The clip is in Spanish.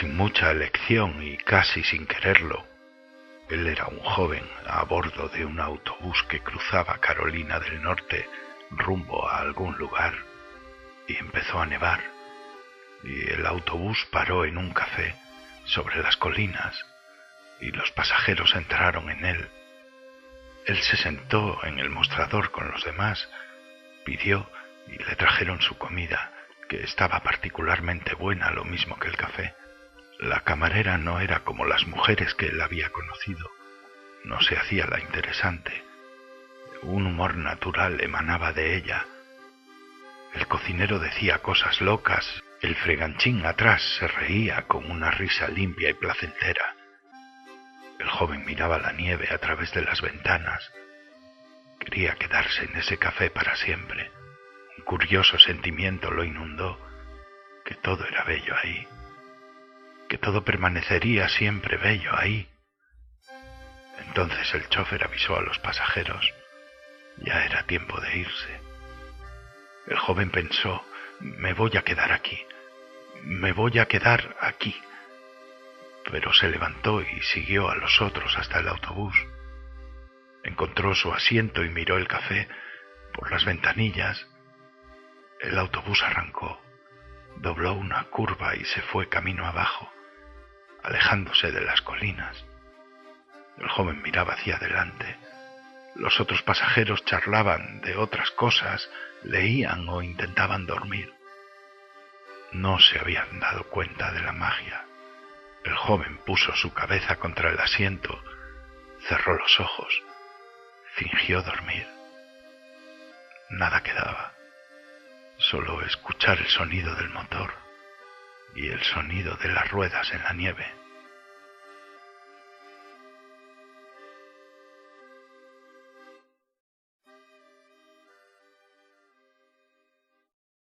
Sin mucha elección y casi sin quererlo, él era un joven a bordo de un autobús que cruzaba Carolina del Norte rumbo a algún lugar y empezó a nevar y el autobús paró en un café sobre las colinas y los pasajeros entraron en él. Él se sentó en el mostrador con los demás, pidió y le trajeron su comida, que estaba particularmente buena, lo mismo que el café. La camarera no era como las mujeres que él había conocido, no se hacía la interesante. Un humor natural emanaba de ella. El cocinero decía cosas locas, el freganchín atrás se reía con una risa limpia y placentera. El joven miraba la nieve a través de las ventanas. Quería quedarse en ese café para siempre. Un curioso sentimiento lo inundó, que todo era bello ahí, todo permanecería siempre bello ahí. Entonces el chofer avisó a los pasajeros. Ya era tiempo de irse. El joven pensó, me voy a quedar aquí, me voy a quedar aquí. Pero se levantó y siguió a los otros hasta el autobús. Encontró su asiento y miró el café por las ventanillas. El autobús arrancó, dobló una curva y se fue camino abajo, alejándose de las colinas. El joven miraba hacia adelante. Los otros pasajeros charlaban de otras cosas, leían o intentaban dormir. No se habían dado cuenta de la magia. El joven puso su cabeza contra el asiento, cerró los ojos, fingió dormir. Nada quedaba, solo escuchar el sonido del motor y el sonido de las ruedas en la nieve.